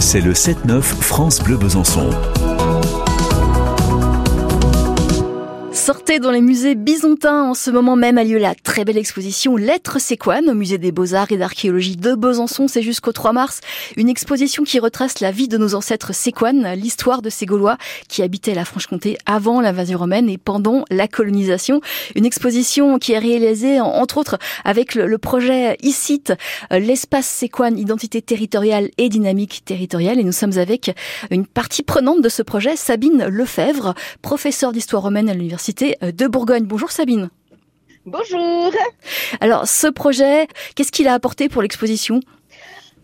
c'est le 7-9 France Bleu Besançon. Sortez dans les musées byzantins. En ce moment même a lieu la très belle exposition Lettres séquanes au musée des Beaux-Arts et d'Archéologie de Besançon. C'est jusqu'au 3 mars. Une exposition qui retrace la vie de nos ancêtres séquanes, l'histoire de ces Gaulois qui habitaient la Franche-Comté avant l'invasion romaine et pendant la colonisation. Une exposition qui est réalisée, entre autres, avec le, projet ICIT, euh, l'espace séquane, identité territoriale et dynamique territoriale. Et nous sommes avec une partie prenante de ce projet, Sabine Lefebvre, professeure d'histoire romaine à l'université euh, de Bourgogne. Bonjour Sabine. Bonjour. Alors ce projet, qu'est-ce qu'il a apporté pour l'exposition?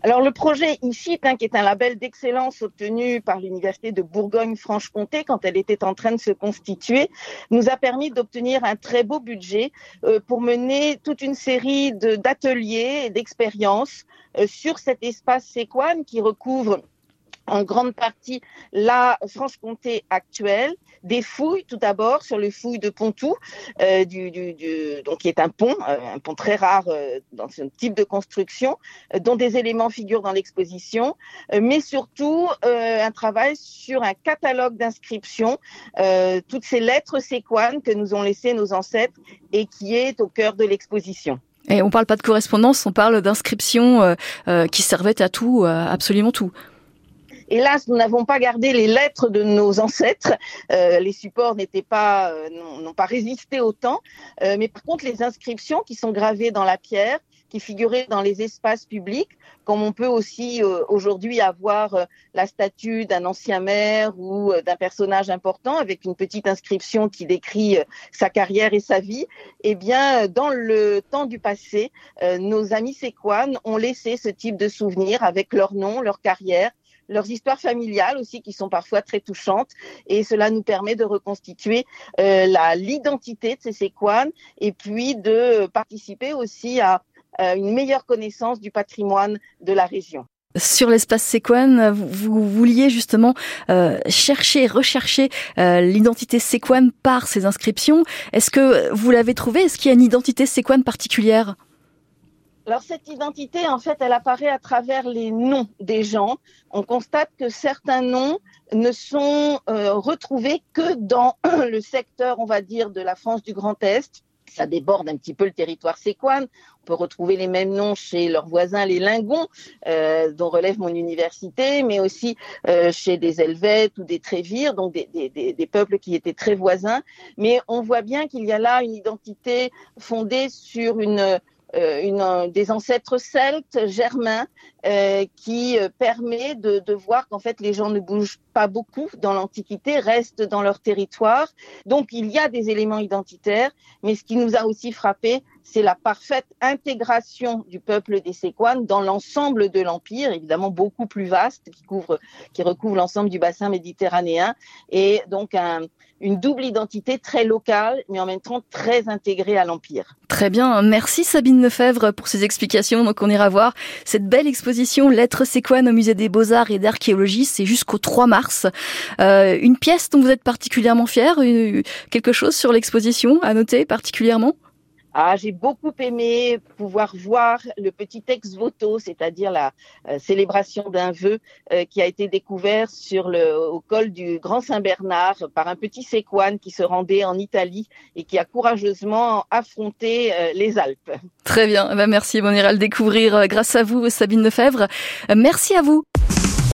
Alors le projet ICIT, hein, qui est un label d'excellence obtenu par l'Université de Bourgogne-Franche-Comté quand elle était en train de se constituer, nous a permis d'obtenir un très beau budget euh, pour mener toute une série d'ateliers et d'expériences euh, sur cet espace séquane qui recouvre en grande partie la Franche-Comté actuelle, des fouilles tout d'abord sur le fouille de Pontou, euh, donc qui est un pont, euh, un pont très rare euh, dans ce type de construction, dont des éléments figurent dans l'exposition, mais surtout un travail sur un catalogue d'inscriptions, toutes ces lettres séquanes que nous ont laissées nos ancêtres et qui est au cœur de l'exposition. Et on parle pas de correspondance, on parle d'inscriptions qui servaient à tout, absolument tout. Hélas, nous n'avons pas gardé les lettres de nos ancêtres. Euh, les supports n'étaient pas, euh, n'ont pas résisté au temps. Euh, mais par contre, les inscriptions qui sont gravées dans la pierre, qui figuraient dans les espaces publics, comme on peut aussi aujourd'hui avoir la statue d'un ancien maire ou d'un personnage important avec une petite inscription qui décrit sa carrière et sa vie, eh bien, dans le temps du passé, nos amis séquanes ont laissé ce type de souvenirs avec leur nom, leur carrière, leurs histoires familiales aussi qui sont parfois très touchantes et cela nous permet de reconstituer euh, l'identité de ces séquanes et puis de participer aussi à euh, une meilleure connaissance du patrimoine de la région. Sur l'espace séquane, vous, vouliez justement euh, chercher, rechercher euh, l'identité séquane par ces inscriptions. Est-ce que vous l'avez trouvé Est-ce qu'il y a une identité séquane particulière? Alors cette identité, en fait, elle apparaît à travers les noms des gens. On constate que certains noms ne sont euh, retrouvés que dans le secteur, on va dire, de la France du Grand Est. Ça déborde un petit peu le territoire séquane. On peut retrouver les mêmes noms chez leurs voisins, les Lingons, euh, dont relève mon université, mais aussi euh, chez des Helvètes ou des Trévires, donc des, des, des, peuples qui étaient très voisins. Mais on voit bien qu'il y a là une identité fondée sur une une, des ancêtres celtes, germains, euh, qui euh, permet de, de voir qu'en fait les gens ne bougent pas beaucoup dans l'Antiquité, restent dans leur territoire. Donc il y a des éléments identitaires, mais ce qui nous a aussi frappé, c'est la parfaite intégration du peuple des Séquanes dans l'ensemble de l'empire, évidemment beaucoup plus vaste, qui couvre, qui recouvre l'ensemble du bassin méditerranéen, et donc un, une double identité très locale, mais en même temps très intégrée à l'empire. Très bien, merci Sabine Lefebvre pour ces explications. Donc on ira voir cette belle exposition Lettres séquanes au musée des Beaux-Arts et d'Archéologie, c'est jusqu'au 3 mars. Euh, une pièce dont vous êtes particulièrement fier, quelque chose sur l'exposition à noter particulièrement? Ah, j'ai beaucoup aimé pouvoir voir le petit ex voto, c'est-à-dire la euh, célébration d'un vœu euh, qui a été découvert sur le au col du Grand Saint-Bernard par un petit séquane qui se rendait en Italie et qui a courageusement affronté euh, les Alpes. Très bien, eh ben merci, on ira le découvrir grâce à vous, Sabine Lefebvre. merci à vous.